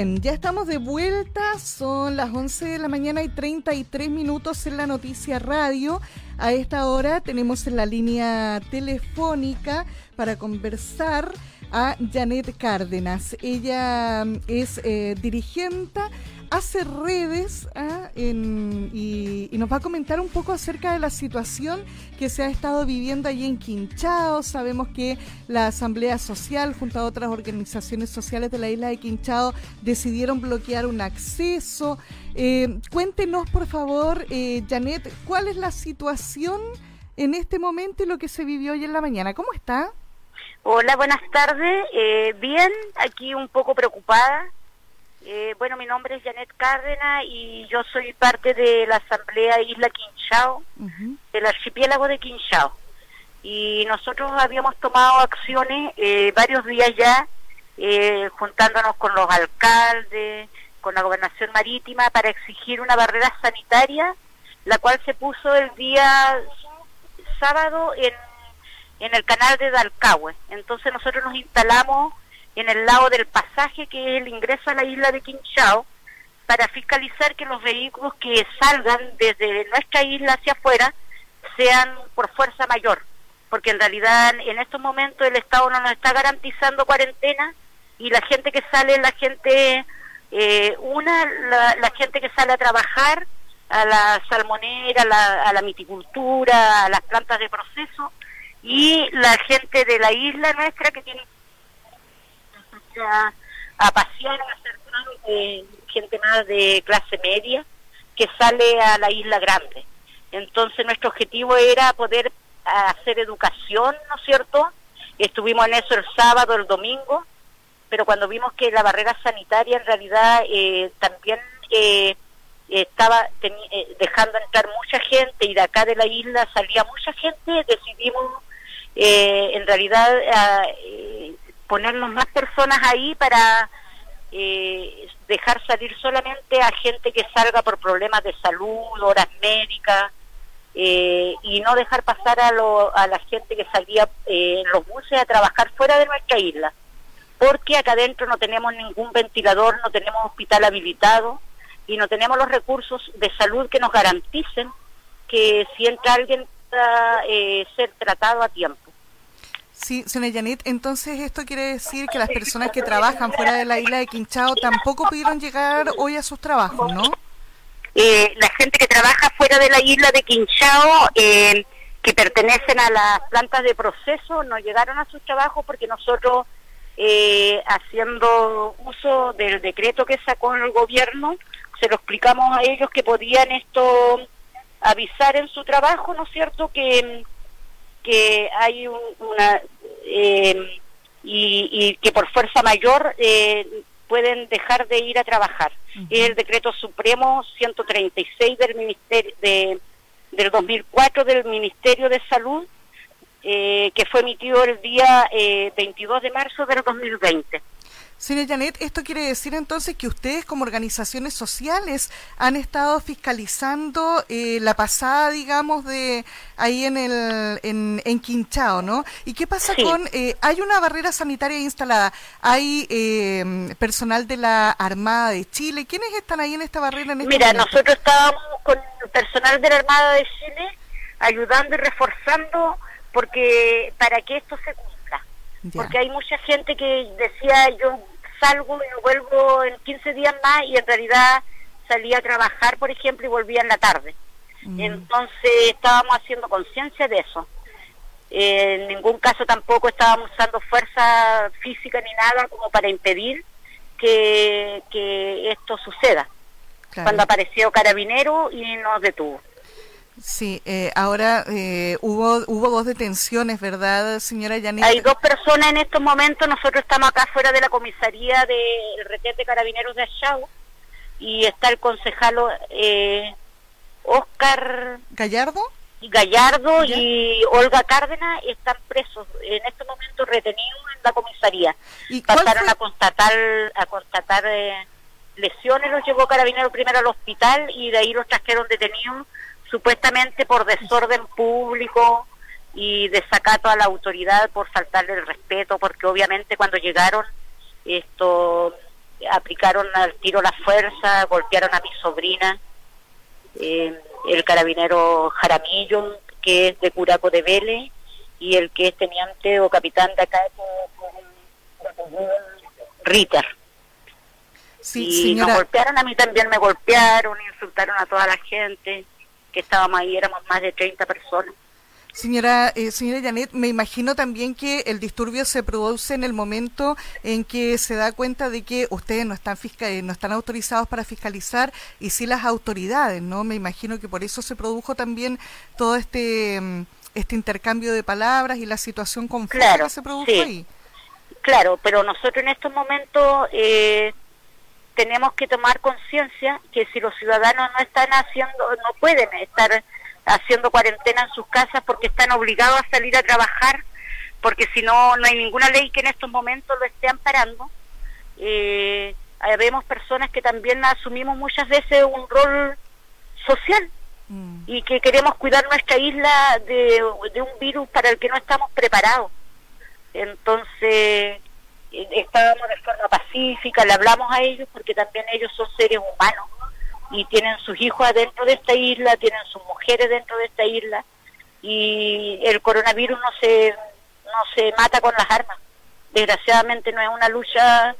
Ya estamos de vuelta, son las 11 de la mañana y 33 minutos en la noticia radio. A esta hora tenemos en la línea telefónica para conversar a Janet Cárdenas. Ella mm, es eh, dirigente hace redes ¿ah? y, nos va a comentar un poco acerca de la situación que se ha estado viviendo allí en Quinchao. Sabemos que la Asamblea Social, junto a otras organizaciones sociales de la isla de Quinchao, decidieron bloquear un acceso. Eh, cuéntenos, por favor, eh, Janet, cuál es la situación en este momento y lo que se vivió hoy en la mañana. ¿Cómo está? Hola, buenas tardes. Eh, bien, aquí un poco preocupada eh, bueno, mi nombre es Janet Cárdenas y yo soy parte de la Asamblea Isla Quinchao, del archipiélago de Quinchao. Y nosotros habíamos tomado acciones eh, varios días ya, eh, juntándonos con los alcaldes, con la gobernación marítima, para exigir una barrera sanitaria, la cual se puso el día sábado en, en el canal de Dalcahue. Entonces nosotros nos instalamos en el lado del pasaje que es el ingreso a la isla de Quinchao para fiscalizar que los vehículos que salgan desde nuestra isla hacia afuera sean por fuerza mayor, porque en realidad en estos momentos el Estado no nos está garantizando cuarentena y la gente que sale la gente, eh, una, la, gente que sale a trabajar a la salmonera, a la, a la miticultura, a las plantas de proceso y la gente de la isla nuestra que tiene a, pasear, a hacer de gente más de clase media que sale a la isla grande. Entonces nuestro objetivo era poder hacer educación, ¿no es cierto? Estuvimos en eso el sábado, el domingo, pero cuando vimos que la barrera sanitaria en realidad eh, también eh, estaba eh, dejando entrar mucha gente y de acá de la isla salía mucha gente, decidimos en realidad ponernos más personas ahí para eh, dejar salir solamente a gente que salga por problemas de salud, horas médicas, eh, y no dejar pasar a, a la gente que salía eh, en los buses a trabajar fuera de nuestra isla, porque acá adentro no tenemos ningún ventilador, no tenemos hospital habilitado y no tenemos los recursos de salud que nos garanticen que si entra alguien pueda ser tratado a tiempo. Sí, señora Janet, entonces esto quiere decir que las personas que trabajan fuera de la isla de Quinchao tampoco pudieron llegar hoy a sus trabajos, ¿no? Eh, la gente que trabaja fuera de la isla de Quinchao, eh, que pertenecen a las plantas de proceso, no llegaron a sus trabajos porque nosotros, eh, haciendo uso del decreto que sacó el gobierno, se lo explicamos a ellos que podían esto avisar en su trabajo, ¿no es cierto?, que que hay una eh, y, que por fuerza mayor eh, pueden dejar de ir a trabajar. Es el decreto supremo 136 del ministerio de, del 2004 del Ministerio de Salud eh, que fue emitido el día 22 de marzo del 2020. Señora Janet, esto quiere decir entonces que ustedes como organizaciones sociales han estado fiscalizando eh, la pasada, digamos, de ahí en el en, en Quinchao, ¿no? ¿Y qué pasa con, eh, hay una barrera sanitaria instalada, hay eh, personal de la Armada de Chile, ¿quiénes están ahí en esta barrera? En este Mira, nosotros estábamos con personal de la Armada de Chile ayudando y reforzando porque para que esto se cumpla. Porque hay mucha gente que decía yo salgo y vuelvo en 15 días más y en realidad salía a trabajar, por ejemplo, y volvía en la tarde. Mm. Entonces estábamos haciendo conciencia de eso. en ningún caso tampoco estábamos usando fuerza física ni nada como para impedir que, que esto suceda. Cuando apareció Carabinero y nos detuvo. Sí, eh, ahora eh, hubo hubo dos detenciones, ¿verdad, señora Yanira? Hay dos personas en estos momentos. Nosotros estamos acá fuera de la comisaría del retén carabineros de Achau y está el concejalo eh, Oscar Gallardo. Gallardo y Olga Cárdenas están presos en estos momentos retenidos en la comisaría. ¿Y Pasaron a constatar a constatar eh, lesiones, los llevó Carabineros primero al hospital y de ahí los trajeron detenidos supuestamente por desorden público y desacato a la autoridad por faltarle el respeto, porque obviamente cuando llegaron esto aplicaron al tiro la fuerza, golpearon a mi sobrina, eh, el carabinero Jaramillo, que es de Curaco de Vélez, y el que es teniente o capitán de acá, Ritter. Sí, y nos golpearon, a mí también me golpearon, insultaron a toda la gente que estábamos ahí, éramos más de 30 personas. Señora, eh, señora Janet, me imagino también que el disturbio se produce en el momento en que se da cuenta de que ustedes no están eh, no están autorizados para fiscalizar y sí las autoridades, ¿no? Me imagino que por eso se produjo también todo este mm, este intercambio de palabras y la situación confusa que se produjo ahí. Claro, pero nosotros en estos momentos eh, tenemos que tomar conciencia que si los ciudadanos no están haciendo, no pueden estar haciendo cuarentena en sus casas porque están obligados a salir a trabajar, porque si no, no hay ninguna ley que en estos momentos lo esté amparando. Eh, vemos personas que también asumimos muchas veces un rol social mm. y que queremos cuidar nuestra isla de, de, un virus para el que no estamos preparados. Entonces, estábamos de forma pacífica, le hablamos a ellos porque también ellos son seres humanos y tienen sus hijos adentro de esta isla, tienen sus mujeres dentro de esta isla y el coronavirus no se no se mata con las armas. Desgraciadamente no es una lucha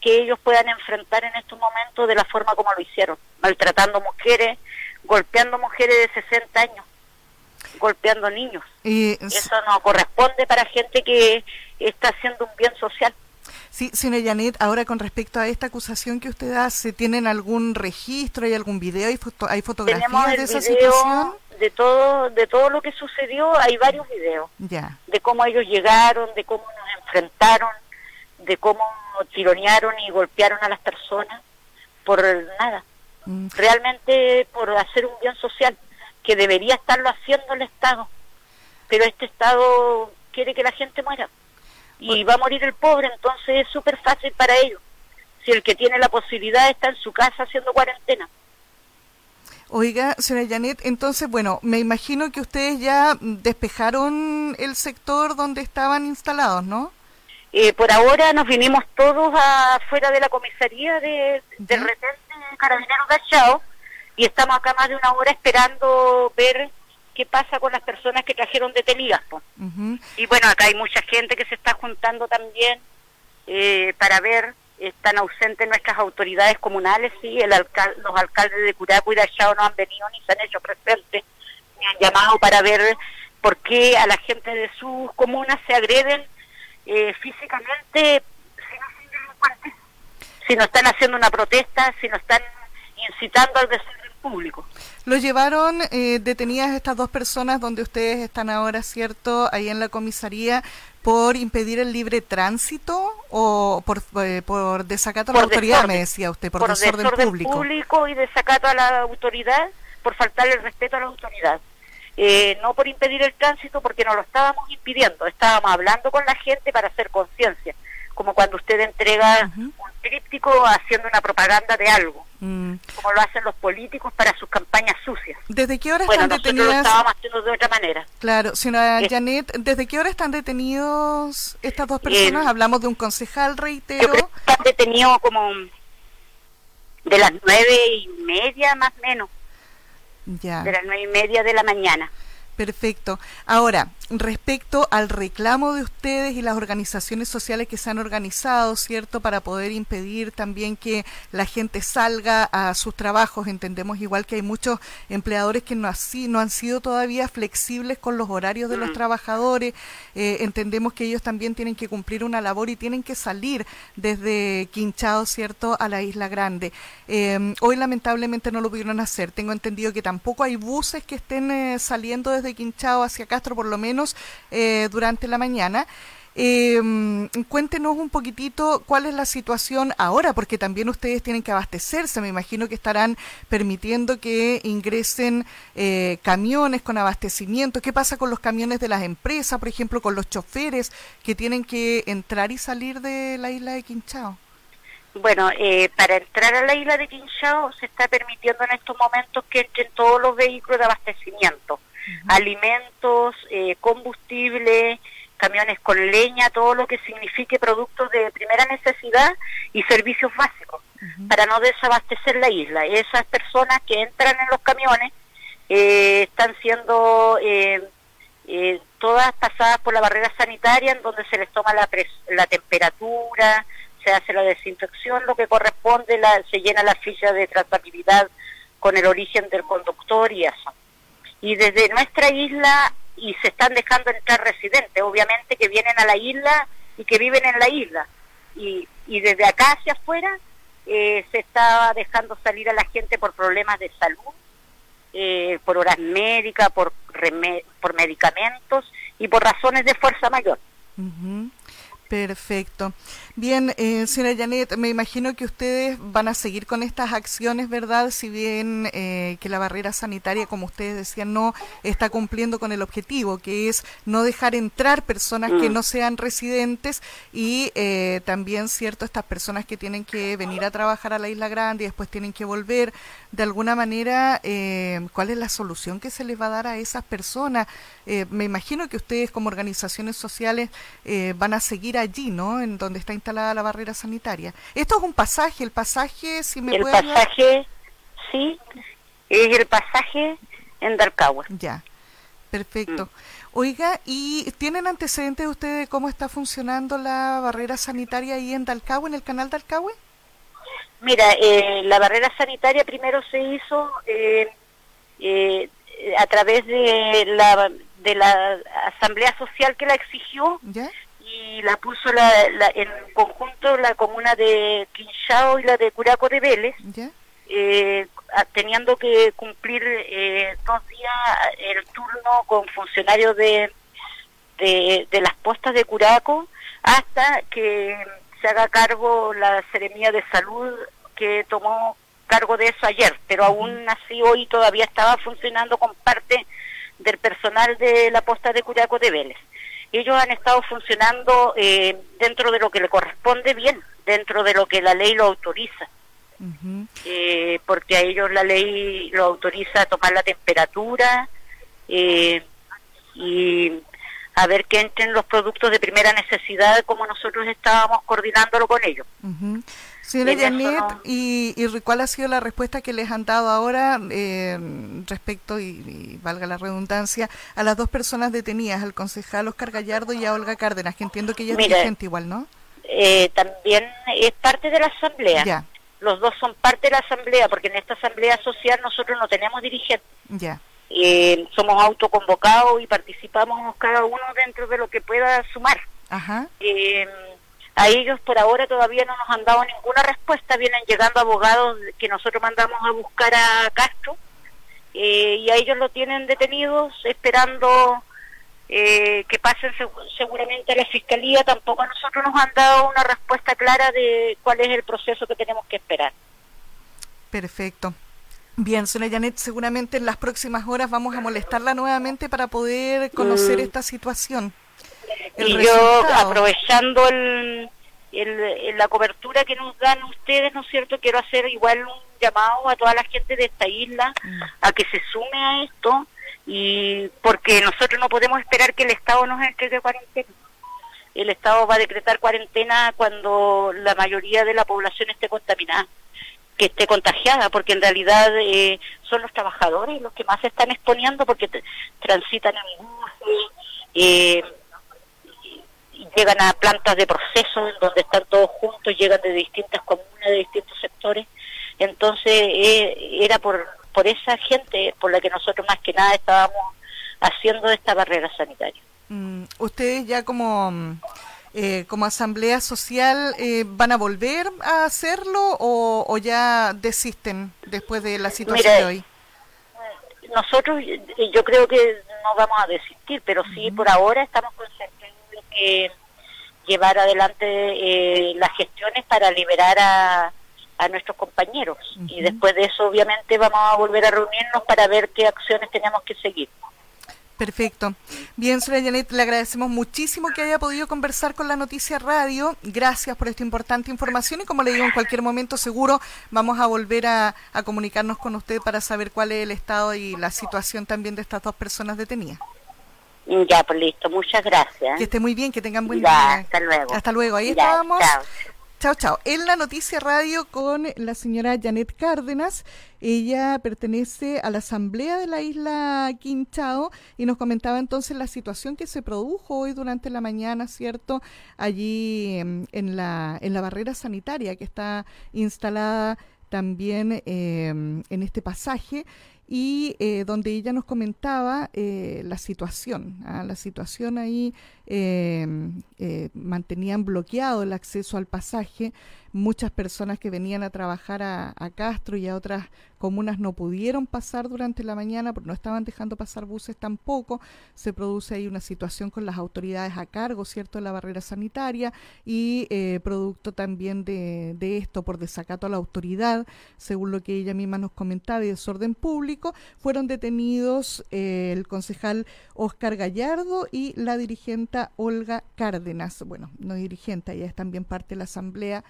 que ellos puedan enfrentar en estos momentos de la forma como lo hicieron, maltratando mujeres, golpeando mujeres de 60 años, golpeando niños. Y... Eso no corresponde para gente que está haciendo un bien social. Sí, señora Janet, ahora con respecto a esta acusación que usted hace, ¿tienen algún registro, hay algún video, hay, hay fotografías de esa situación? De todo, de todo lo que sucedió, hay varios videos. Ya. De cómo ellos llegaron, de cómo nos enfrentaron, de cómo tironearon y golpearon a las personas por nada. Mm. Realmente por hacer un bien social, que debería estarlo haciendo el Estado. Pero este Estado quiere que la gente muera y va a morir el pobre, entonces es súper fácil para ellos. Si el que tiene la posibilidad está en su casa haciendo cuarentena. Oiga, señora Janet, entonces, bueno, me imagino que ustedes ya despejaron el sector donde estaban instalados, ¿no? Eh, por ahora nos vinimos todos afuera de la comisaría de, del retén de Carabineros Gachao y estamos acá más de una hora esperando ver qué pasa con las personas que trajeron de Telígaspo. Y bueno, acá hay mucha gente que se está juntando también eh, para ver, están ausentes nuestras autoridades comunales, sí, el los alcaldes de Curaco y de Achao no han venido ni se han hecho presentes, ni han llamado para ver por qué a la gente de sus comunas se agreden eh, físicamente si no si no están haciendo una protesta, si no están incitando al desorden público. Lo llevaron eh, detenidas estas dos personas donde ustedes están ahora, ¿cierto? Ahí en la comisaría por impedir el libre tránsito o por, eh, por desacato a la autoridad, me decía usted, por, desorden, público. público y desacato a la autoridad, por faltarle el respeto a la autoridad. Eh, no por impedir el tránsito porque no lo estábamos impidiendo, estábamos hablando con la gente para hacer conciencia, como cuando usted entrega un tríptico haciendo una propaganda de algo. Mm. como lo hacen los políticos para sus campañas sucias. ¿Desde qué hora están detenidos? Lo estábamos haciendo de otra manera. Claro, señora Janet, ¿desde qué hora están detenidos estas dos personas? Hablamos de un concejal, reitero. están detenidos como de las nueve y media más o menos. Ya. De las nueve y media de la mañana. Perfecto. Ahora, respecto al reclamo de ustedes y las organizaciones sociales que se han organizado, ¿cierto?, para poder impedir también que la gente salga a sus trabajos. Entendemos igual que hay muchos empleadores que no, así, no han sido todavía flexibles con los horarios de los mm. trabajadores. Eh, entendemos que ellos también tienen que cumplir una labor y tienen que salir desde Quinchao, ¿cierto?, a la Isla Grande. Eh, hoy lamentablemente no lo pudieron hacer. Tengo entendido que tampoco hay buses que estén eh, saliendo desde Quinchao hacia Castro, por lo menos eh, durante la mañana. Eh, cuéntenos un poquitito cuál es la situación ahora, porque también ustedes tienen que abastecerse. Me imagino que estarán permitiendo que ingresen eh, camiones con abastecimiento. ¿Qué pasa con los camiones de las empresas, por ejemplo, con los choferes que tienen que entrar y salir de la isla de Quinchao? Bueno, eh, para entrar a la isla de Quinchao se está permitiendo en estos momentos que entren todos los vehículos de abastecimiento alimentos, eh, combustible, camiones con leña, todo lo que signifique productos de primera necesidad y servicios básicos, para no desabastecer la isla. Esas personas que entran en los camiones eh, están siendo eh, eh, todas pasadas por la barrera sanitaria, en donde se les toma la, la temperatura, se hace la desinfección, lo que corresponde, la, se llena la ficha de trazabilidad con el origen del conductor y eso. Y desde nuestra isla, y se están dejando entrar residentes, obviamente que vienen a la isla y que viven en la isla. Y, y desde acá hacia afuera eh, se está dejando salir a la gente por problemas de salud, eh, por horas médicas, por, por medicamentos y por razones de fuerza mayor. Perfecto. Bien, eh, señora Janet, me imagino que ustedes van a seguir con estas acciones, ¿verdad? Si bien eh, que la barrera sanitaria, como ustedes decían, no está cumpliendo con el objetivo, que es no dejar entrar personas que mm. no sean residentes y eh, también, cierto, estas personas que tienen que venir a trabajar a la Isla Grande y después tienen que volver, de alguna manera, eh, ¿cuál es la solución que se les va a dar a esas personas? Eh, me imagino que ustedes como organizaciones sociales van a seguir allí, ¿no? En donde está instalada la barrera sanitaria. Esto es un pasaje, el pasaje, si me El pasaje, sí, es el pasaje en Dalcahue. Ya, perfecto. Mm. Oiga, ¿y tienen antecedentes ustedes de cómo está funcionando la barrera sanitaria ahí en Dalcahue, en el canal Dalcahue? Mira, eh, la barrera sanitaria primero se hizo eh, eh, a través de la, de la asamblea social que la exigió ¿Ya? Y la puso la, en conjunto la comuna de Quinchao y la de Curaco de Vélez, eh, teniendo que cumplir eh, dos días el turno con funcionarios de, de, de, las postas de Curaco hasta que se haga cargo la Seremía de Salud que tomó cargo de eso ayer, pero aún así hoy todavía estaba funcionando con parte del personal de la posta de Curaco de Vélez ellos han estado funcionando eh, dentro de lo que le corresponde bien, dentro de lo que la ley lo autoriza. eh, porque a ellos la ley lo autoriza a tomar la temperatura eh, y a ver que entren los productos de primera necesidad como nosotros estábamos coordinándolo con ellos. Señora Janet, y, y, cuál ha sido la respuesta que les han dado ahora eh, respecto, y, valga la redundancia, a las dos personas detenidas, al concejal Oscar Gallardo y a Olga Cárdenas, que entiendo que ella es dirigente igual, ¿no? Eh, también es parte de la asamblea. Ya. Los dos son parte de la asamblea, porque en esta asamblea social nosotros no tenemos dirigentes. Ya. Eh, somos autoconvocados y participamos cada uno dentro de lo que pueda sumar. Ajá. Eh, a ellos por ahora todavía no nos han dado ninguna respuesta, vienen llegando abogados que nosotros mandamos a buscar a Castro eh, y a ellos lo tienen detenidos esperando eh, que pasen seguramente a la fiscalía. Tampoco a nosotros nos han dado una respuesta clara de cuál es el proceso que tenemos que esperar. Perfecto. Bien, señora Janet, seguramente en las próximas horas vamos a molestarla nuevamente para poder conocer mm. esta situación y yo aprovechando el, la cobertura que nos dan ustedes, ¿no es cierto? Quiero hacer igual un llamado a toda la gente de esta isla mm. a que se sume a esto y porque nosotros no podemos esperar que el Estado nos entregue cuarentena. El Estado va a decretar cuarentena cuando la mayoría de la población esté contaminada, que esté contagiada, porque en realidad eh, son los trabajadores los que más se están exponiendo porque transitan en buses, eh, llegan a plantas de proceso en donde están todos juntos, llegan de distintas comunas, de distintos sectores. Entonces eh, era por, por esa gente por la que nosotros más que nada estábamos haciendo esta barrera sanitaria. Mm, ¿Ustedes ya como, eh, como asamblea social eh, van a volver a hacerlo o, ya desisten después de la situación de hoy? Nosotros yo creo que no vamos a desistir, pero sí por ahora estamos concentrados que llevar adelante eh, las gestiones para liberar a, a nuestros compañeros. Y después de eso, obviamente, vamos a volver a reunirnos para ver qué acciones tenemos que seguir. Perfecto. Bien, señora Janet, le agradecemos muchísimo que haya podido conversar con la Noticia Radio. Gracias por esta importante información y como le digo, en cualquier momento seguro vamos a volver a, a comunicarnos con usted para saber cuál es el estado y la situación también de estas dos personas detenidas. Ya, pues listo, muchas gracias. Que esté muy bien, que tengan buen día. Hasta luego. Hasta luego, ahí estábamos. Chao, chao. En la noticia radio con la señora Janet Cárdenas. Ella pertenece a la asamblea de la isla Quinchao y nos comentaba entonces la situación que se produjo hoy durante la mañana, ¿cierto? Allí em, en, la, en la barrera sanitaria que está instalada también em, en este pasaje y eh, donde ella nos comentaba eh, la situación, ¿ah? la situación ahí em, eh, mantenían bloqueado el acceso al pasaje, muchas personas que venían a trabajar a, Castro y a otras comunas no pudieron pasar durante la mañana no estaban dejando pasar buses tampoco. Se produce ahí una situación con las autoridades a cargo, ¿cierto?, de la barrera sanitaria y eh, producto también de, esto por desacato a la autoridad, según lo que ella misma nos comentaba, y desorden público, fueron detenidos eh, el concejal Oscar Gallardo y la dirigente Olga Cárdenas. Bueno, no dirigente, ella es también parte de la asamblea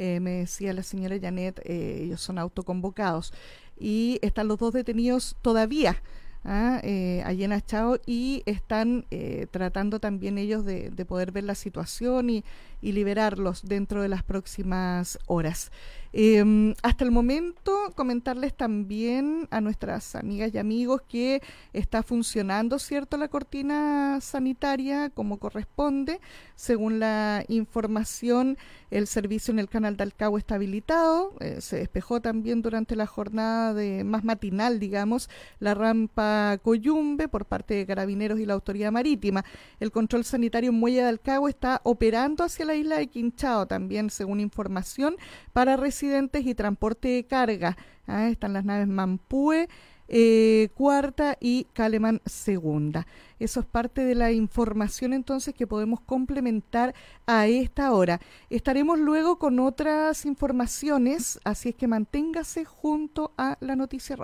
eh, me decía la señora Janet, eh, ellos son autoconvocados y están los dos detenidos todavía. ¿ah? Eh, allí en Achao y están tratando también ellos de, poder ver la situación y, y liberarlos dentro de las próximas horas. Em, hasta el momento, comentarles también a nuestras amigas y amigos que está funcionando, ¿cierto?, la cortina sanitaria como corresponde. Según la información, el servicio en el canal de Alcagua está habilitado. Eh, se despejó también durante la jornada de más matinal, digamos, la rampa Coyumbe por parte de Carabineros y la Autoridad Marítima. El control sanitario en Muelle de Alcagua está operando hacia la isla de Quinchao también, según información, para residentes y transporte de carga. Ah, están las naves Mampue, eh, cuarta y Caleman segunda. Eso es parte de la información entonces que podemos complementar a esta hora. Estaremos luego con otras informaciones, así es que manténgase junto a la noticia